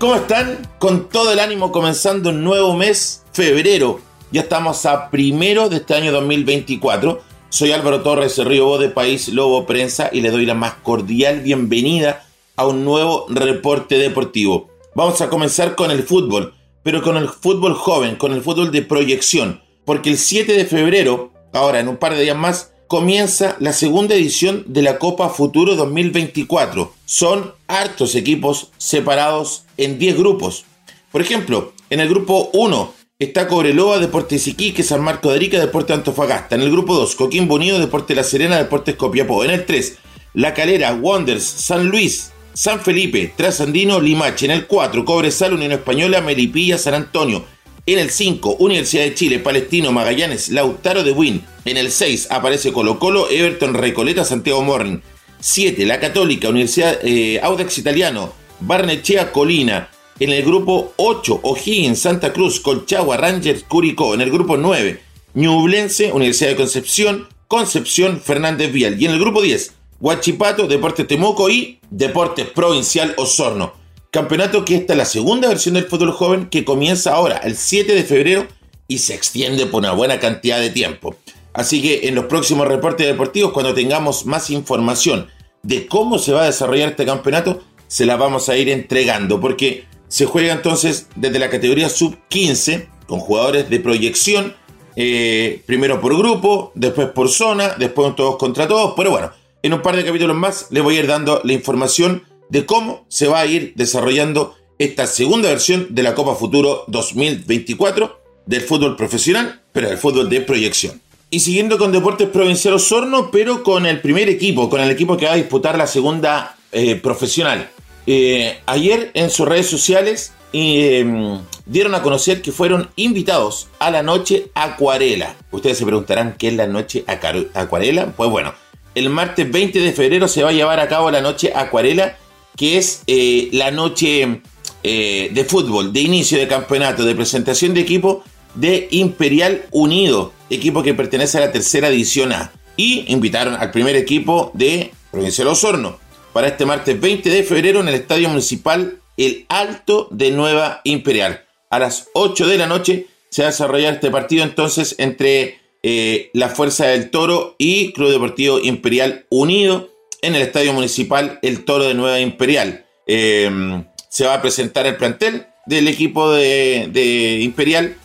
¿Cómo están? Con todo el ánimo comenzando un nuevo mes, febrero. Ya estamos a primero de este año 2024. Soy Álvaro Torres, Río de País Lobo Prensa y le doy la más cordial bienvenida a un nuevo reporte deportivo. Vamos a comenzar con el fútbol, pero con el fútbol joven, con el fútbol de proyección, porque el 7 de febrero, ahora en un par de días más, comienza la segunda edición de la Copa Futuro 2024. Son hartos equipos separados en 10 grupos. Por ejemplo, en el grupo 1 está Cobreloa, Deportes Iquique, San Marco de Arica, Deportes Antofagasta. En el grupo 2, Coquimbo Unido, Deportes La Serena, Deportes Copiapó. En el 3, La Calera, Wonders, San Luis, San Felipe, Trasandino, Limache. En el 4, Cobresal, Unión Española, Melipilla, San Antonio. En el 5, Universidad de Chile, Palestino, Magallanes, Lautaro de Win. En el 6 aparece Colo Colo, Everton, Recoleta, Santiago Morning. 7, La Católica, Universidad eh, Audax Italiano, Barnechea, Colina. En el grupo 8, O'Higgins, Santa Cruz, Colchagua, Rangers, Curicó. En el grupo 9, Ñublense, Universidad de Concepción, Concepción, Fernández Vial. Y en el grupo 10, Huachipato, Deportes Temuco y Deportes Provincial Osorno. Campeonato que esta es la segunda versión del fútbol joven que comienza ahora, el 7 de febrero, y se extiende por una buena cantidad de tiempo. Así que en los próximos reportes deportivos, cuando tengamos más información de cómo se va a desarrollar este campeonato, se la vamos a ir entregando, porque se juega entonces desde la categoría sub-15 con jugadores de proyección, eh, primero por grupo, después por zona, después todos contra todos, pero bueno, en un par de capítulos más les voy a ir dando la información de cómo se va a ir desarrollando esta segunda versión de la Copa Futuro 2024 del fútbol profesional, pero del fútbol de proyección. Y siguiendo con Deportes Provincial Osorno, pero con el primer equipo, con el equipo que va a disputar la segunda eh, profesional. Eh, ayer en sus redes sociales em, dieron a conocer que fueron invitados a la noche acuarela. Ustedes se preguntarán qué es la noche acuarela. Pues bueno, el martes 20 de febrero se va a llevar a cabo la noche acuarela que es eh, la noche eh, de fútbol, de inicio de campeonato, de presentación de equipo de Imperial Unido, equipo que pertenece a la tercera división A. Y invitaron al primer equipo de Provincial Osorno para este martes 20 de febrero en el Estadio Municipal El Alto de Nueva Imperial. A las 8 de la noche se va a desarrollar este partido entonces entre eh, la Fuerza del Toro y Club Deportivo Imperial Unido en el Estadio Municipal El Toro de Nueva Imperial. Em, se va a presentar el plantel del equipo de, Imperial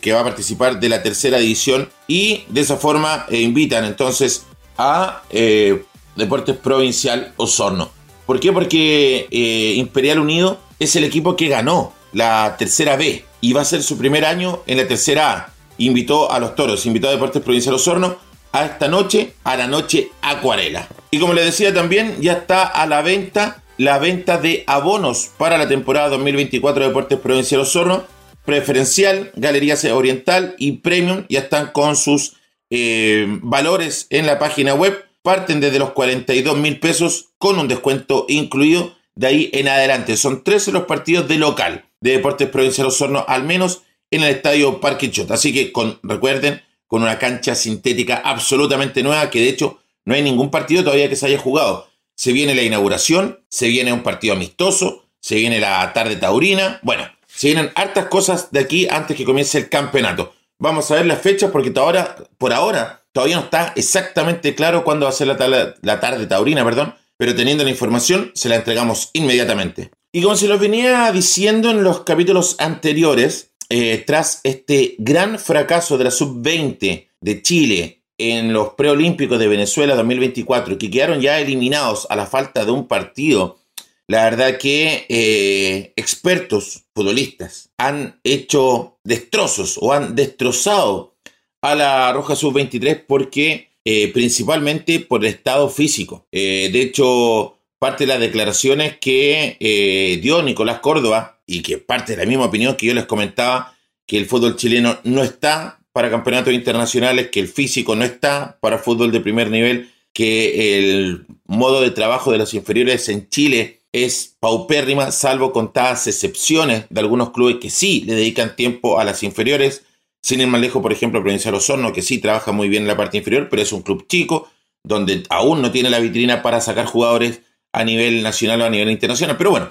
que va a participar de la tercera edición y de esa forma eh, invitan entonces a eh, Deportes Provincial Osorno. ¿Por qué? Porque eh, Imperial Unido es el equipo que ganó la tercera B y va a ser su primer año en la tercera A. Invitó a los toros, invitó a Deportes Provincial Osorno a esta noche, a la noche acuarela. Y como les decía también, ya está a la venta la venta de abonos para la temporada 2024 de Deportes Provincial Osorno. Preferencial, Galerías Oriental y Premium ya están con sus eh, valores en la página web. Parten desde los 42 mil pesos con un descuento incluido de ahí en adelante. Son 13 los partidos de local de Deportes Provincial Osorno, al menos en el estadio Parque Chota. Así que con, recuerden, con una cancha sintética absolutamente nueva, que de hecho no hay ningún partido todavía que se haya jugado. Se viene la inauguración, se viene un partido amistoso, se viene la tarde taurina. Bueno, se vienen hartas cosas de aquí antes que comience el campeonato. Vamos a ver las fechas porque ahora, por ahora todavía no está exactamente claro cuándo va a ser la, la tarde taurina, perdón, pero teniendo la información se la entregamos inmediatamente. Y como se lo venía diciendo en los capítulos anteriores, eh, tras este gran fracaso de la sub-20 de Chile en los preolímpicos de Venezuela 2024, que quedaron ya eliminados a la falta de un partido, la verdad que eh, expertos futbolistas han hecho destrozos o han destrozado a la Roja Sub-23 porque eh, principalmente por el estado físico. de hecho, parte de las declaraciones que dio Nicolás Córdoba y que parte de la misma opinión que yo les comentaba, que el fútbol chileno no está para campeonatos internacionales, que el físico no está para fútbol de primer nivel, que el modo de trabajo de los inferiores en Chile es paupérrima, salvo contadas excepciones de algunos clubes que sí le dedican tiempo a las inferiores. Sin ir más lejos, por ejemplo, Provincial Osorno, que sí trabaja muy bien en la parte inferior, pero es un club chico, donde aún no tiene la vitrina para sacar jugadores a nivel nacional o a nivel internacional. Pero bueno,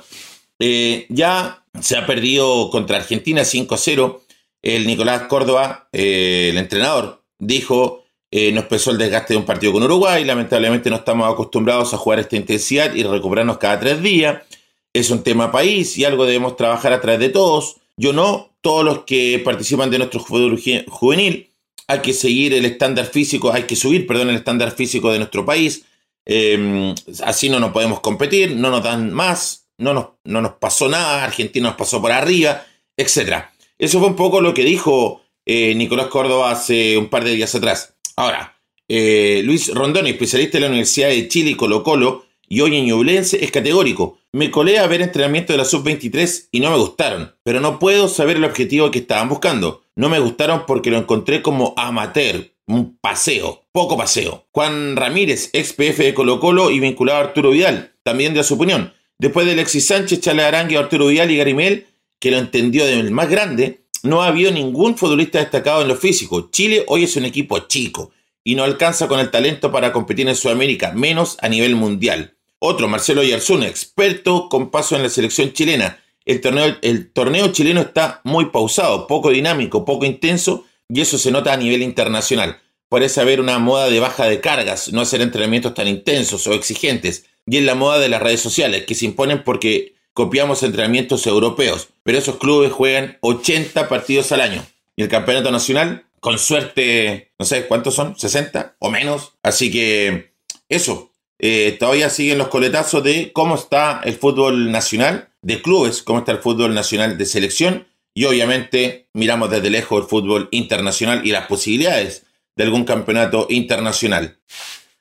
eh, ya se ha perdido contra Argentina 5-0. El Nicolás Córdoba, eh, el entrenador, dijo, eh, nos pesó el desgaste de un partido con Uruguay, lamentablemente no estamos acostumbrados a jugar esta intensidad y recuperarnos cada tres días. Es un tema país y algo debemos trabajar a través de todos. Yo no, todos los que participan de nuestro fútbol juvenil, hay que seguir el estándar físico, hay que subir, perdón, el estándar físico de nuestro país. Em, así no nos podemos competir, no nos dan más, no nos, no nos pasó nada, Argentina nos pasó por arriba, etc. Eso fue un poco lo que dijo eh, Nicolás Córdoba hace un par de días atrás. Ahora, eh, Luis Rondoni, especialista de la Universidad de Chile y Colo Colo, y hoy en Ñublense, es categórico. Me colé a ver entrenamiento de la sub-23 y no me gustaron, pero no puedo saber el objetivo que estaban buscando. No me gustaron porque lo encontré como amateur, un paseo, poco paseo. Juan Ramírez, ex PF de Colo Colo y vinculado a Arturo Vidal, también de su opinión. Después de Alexis Sánchez, Chale Arangue, Arturo Vidal y Garimel, que lo entendió del más grande, no ha habido ningún futbolista destacado en lo físico. Chile hoy es un equipo chico y no alcanza con el talento para competir en Sudamérica, menos a nivel mundial. Otro, Marcelo Yarzún, experto con paso en la selección chilena. El torneo, el torneo chileno está muy pausado, poco dinámico, poco intenso y eso se nota a nivel internacional. Parece haber una moda de baja de cargas, no hacer entrenamientos tan intensos o exigentes y en la moda de las redes sociales, que se imponen porque copiamos entrenamientos europeos, pero esos clubes juegan 80 partidos al año. Y el campeonato nacional, con suerte, no sé cuántos son, 60 o menos. Así que eso, eh, todavía siguen los coletazos de cómo está el fútbol nacional de clubes, cómo está el fútbol nacional de selección y obviamente miramos desde lejos el fútbol internacional y las posibilidades de algún campeonato internacional.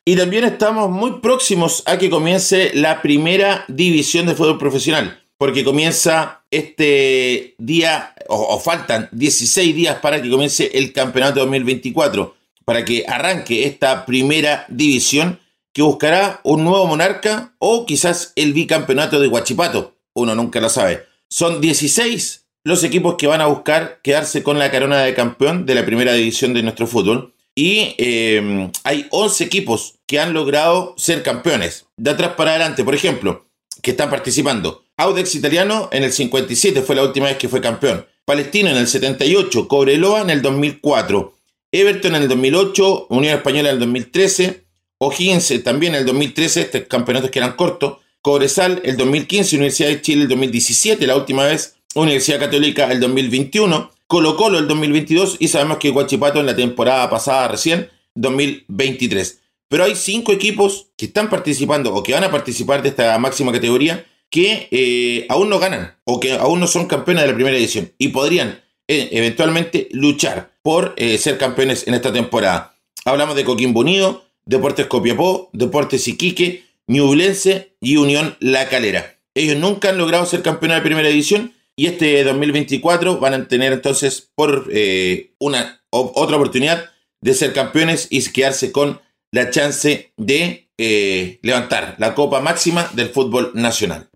Y también estamos muy próximos a que comience la primera división de fútbol profesional, porque comienza este día, o, faltan 16 días para que comience el campeonato 2024, para que arranque esta primera división que buscará un nuevo monarca o quizás el bicampeonato de Huachipato. Uno nunca lo sabe. Son 16 los equipos que van a buscar quedarse con la corona de campeón de la primera división de nuestro fútbol. Y eh, hay 11 equipos que han logrado ser campeones. De atrás para adelante, por ejemplo, que están participando. Audex Italiano en el 57 fue la última vez que fue campeón. Palestino en el 78, Cobreloa en el 2004, Everton en el 2008, Unión Española en el 2013, O'Higgins también en el 2013, estos campeonatos que eran cortos, Cobresal el 2015, Universidad de Chile el 2017, la última vez, Universidad Católica el 2021, Colo Colo el 2022 y sabemos que Guachipato en la temporada pasada recién, 2023. Pero hay cinco equipos que están participando o que van a participar de esta máxima categoría que eh, aún no ganan o que aún no son campeones de la primera edición y podrían eh, eventualmente luchar por eh, ser campeones en esta temporada. Hablamos de Coquimbo Unido, Deportes Copiapó, Deportes Iquique, Ñublense y Unión La Calera. Ellos nunca han logrado ser campeones de primera edición y este 2024 van a tener entonces por eh, una otra oportunidad de ser campeones y quedarse con la chance de eh, levantar la copa máxima del fútbol nacional.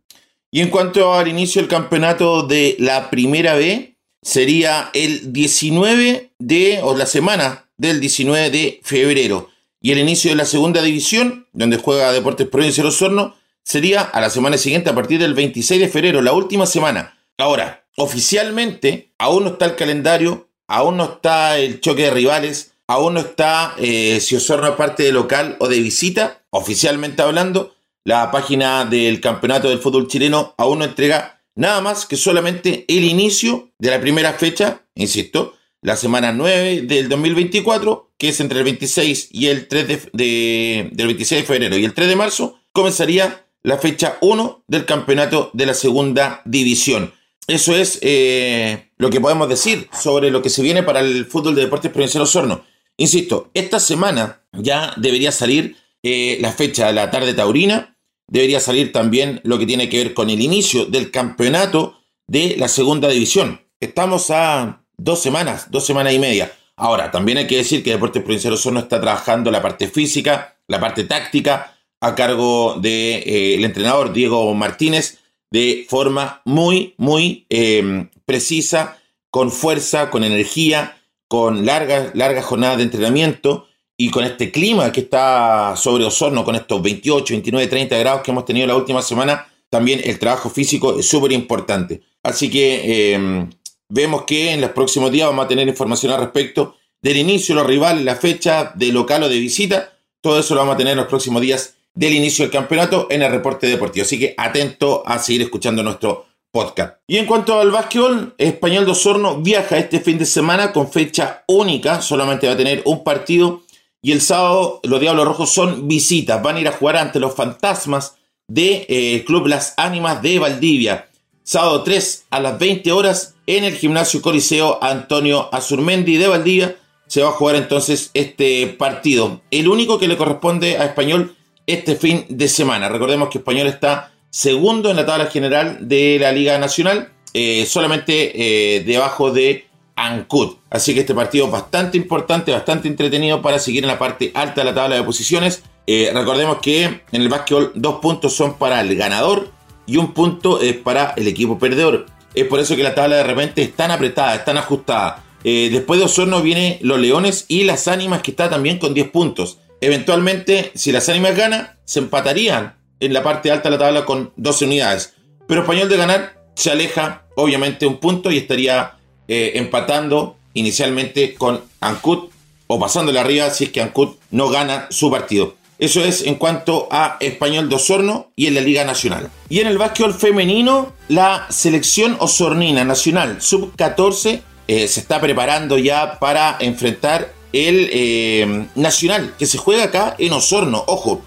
Y en cuanto al inicio del campeonato de la primera B, sería el 19 de, o la semana del 19 de febrero. Y el inicio de la segunda división, donde juega Deportes Provincia de Osorno, sería a la semana siguiente, a partir del 26 de febrero, la última semana. Ahora, oficialmente aún no está el calendario, aún no está el choque de rivales, aún no está eh, si Osorno es parte de local o de visita, oficialmente hablando. La página del campeonato del fútbol chileno aún no entrega nada más que solamente el inicio de la primera fecha, insisto, la semana 9 del 2024, que es entre el 26 y el 3 de, del 26 de febrero y el 3 de marzo, comenzaría la fecha 1 del campeonato de la segunda división. Eso es eh, lo que podemos decir sobre lo que se viene para el fútbol de deportes provincial Osorno. Insisto, esta semana ya debería salir eh, la fecha de la tarde taurina, debería salir también lo que tiene que ver con el inicio del campeonato de la segunda división. Estamos a dos semanas, dos semanas y media. Ahora, también hay que decir que Deportes Provincial Osorno está trabajando la parte física, la parte táctica, a cargo del de, eh, entrenador Diego Martínez, de forma muy, muy em, precisa, con fuerza, con energía, con largas, largas jornadas de entrenamiento y con este clima que está sobre Osorno, con estos 28, 29, 30 grados que hemos tenido la última semana, también el trabajo físico es súper importante. Así que em, vemos que en los próximos días vamos a tener información al respecto del inicio, los rivales, la fecha de local o de visita. Todo eso lo vamos a tener en los próximos días del inicio del campeonato en el reporte deportivo. Así que atento a seguir escuchando nuestro podcast. Y en cuanto al básquetbol, Español de Osorno viaja este fin de semana con fecha única. Solamente va a tener un partido. Y el sábado los Diablos Rojos son visitas. Van a ir a jugar ante los fantasmas del de, eh, Club Las Ánimas de Valdivia. Sábado 3 a las 20 horas en el gimnasio Coliseo Antonio Azurmendi de Valdivia. Se va a jugar entonces este partido. El único que le corresponde a Español este fin de semana. Recordemos que Español está segundo en la tabla general de la Liga Nacional, eh, solamente eh, debajo de Ancud. Así que este partido es bastante importante, bastante entretenido para seguir en la parte alta de la tabla de posiciones. Eh, recordemos que en el básquetbol dos puntos son para el ganador y un punto es para el equipo perdedor. Es por eso que la tabla de repente es tan apretada, es tan ajustada. después de Osorno vienen los Leones y las Ánimas que está también con 10 puntos. Eventualmente, si las ánimas ganan, se empatarían en la parte alta de la tabla con 12 unidades. Pero Español de ganar se aleja, obviamente, un punto y estaría eh, empatando inicialmente con Ancud o pasándole arriba si es que Ancud no gana su partido. Eso es en cuanto a Español de Osorno y en la Liga Nacional. Y en el básquetbol femenino, la selección osornina nacional sub-14 eh, se está preparando ya para enfrentar el eh, Nacional, que se juega acá en Osorno. Ojo,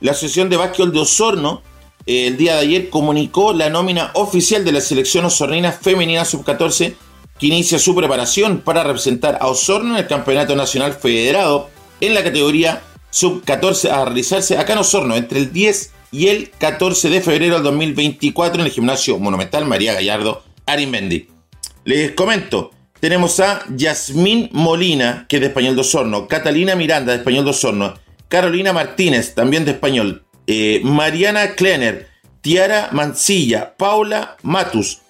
la Asociación de Básquetbol de Osorno eh, el día de ayer comunicó la nómina oficial de la selección osornina femenina sub-14 que inicia su preparación para representar a Osorno en el Campeonato Nacional Federado en la categoría sub-14 a realizarse acá en Osorno entre el 10 y el 14 de febrero del 2024 en el gimnasio monumental María Gallardo Arimbendi. Les comento, tenemos a Yasmín Molina, que es de Español de Osorno, Catalina Miranda, de Español de Osorno, Carolina Martínez, también de Español, eh, Mariana Kleiner, Tiara Mancilla, Paula Matus,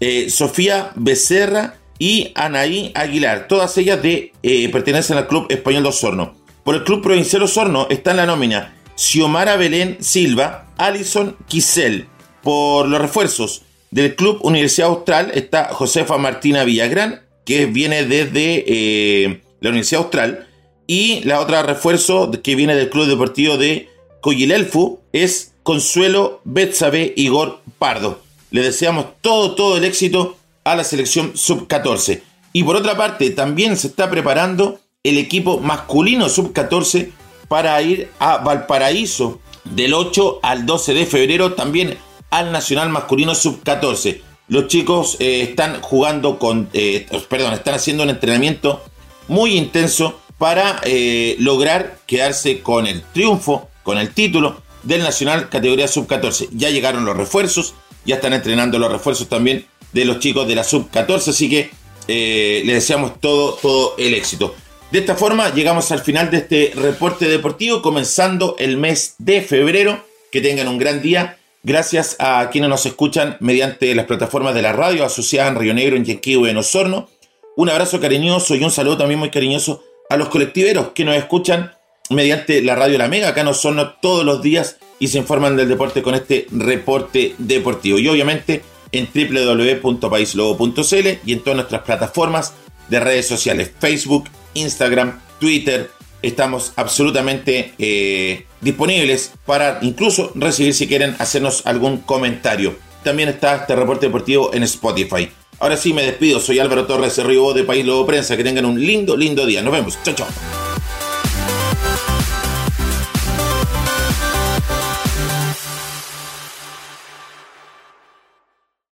eh, Sofía Becerra y Anaí Aguilar. Todas ellas de, eh, pertenecen al Club Español de Osorno. Por el Club Provincial Osorno está en la nómina Xiomara Belén Silva, Alison Quisel. Por los refuerzos del Club Universidad Austral está Josefa Martina Villagrán, que viene desde eh, la Universidad Austral. Y la otra refuerzo que viene del Club Deportivo de Coyilelfu es Consuelo Betsabe Igor Pardo. Le deseamos todo, todo el éxito a la selección sub-14. Y por otra parte, también se está preparando el equipo masculino sub-14 para ir a Valparaíso del 8 al 12 de febrero, también al Nacional Masculino Sub-14 los chicos eh, están jugando con, eh, perdón, están haciendo un entrenamiento muy intenso para eh, lograr quedarse con el triunfo, con el título del Nacional categoría sub-14. Ya llegaron los refuerzos, ya están entrenando los refuerzos también de los chicos de la sub-14, así que les deseamos todo, todo el éxito. De esta forma llegamos al final de este reporte deportivo, comenzando el mes de febrero. Que tengan un gran día Gracias a quienes nos escuchan mediante las plataformas de la radio asociada en Río Negro, en Yenquibo y en Osorno. Un abrazo cariñoso y un saludo también muy cariñoso a los colectiveros que nos escuchan mediante la radio La Mega, acá en Osorno todos los días y se informan del deporte con este reporte deportivo. Y obviamente en www.paislobo.cl y en todas nuestras plataformas de redes sociales, Facebook, Instagram, Twitter, estamos absolutamente eh, disponibles para incluso recibir si quieren hacernos algún comentario. También está este reporte deportivo en Spotify. Ahora sí me despido, soy Álvaro Torres, Río de País Lobo Prensa. Que tengan un lindo, lindo día. Nos vemos. Chao, chao.